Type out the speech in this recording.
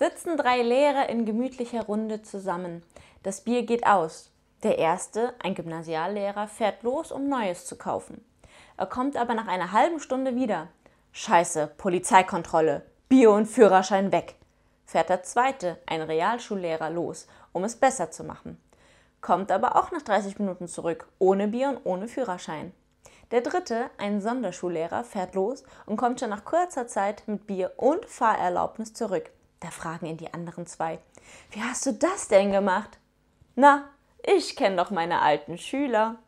Sitzen drei Lehrer in gemütlicher Runde zusammen. Das Bier geht aus. Der erste, ein Gymnasiallehrer, fährt los, um Neues zu kaufen. Er kommt aber nach einer halben Stunde wieder. Scheiße, Polizeikontrolle, Bier und Führerschein weg. Fährt der zweite, ein Realschullehrer, los, um es besser zu machen. Kommt aber auch nach 30 Minuten zurück, ohne Bier und ohne Führerschein. Der dritte, ein Sonderschullehrer, fährt los und kommt schon nach kurzer Zeit mit Bier und Fahrerlaubnis zurück. Da fragen ihn die anderen zwei: Wie hast du das denn gemacht? Na, ich kenne doch meine alten Schüler.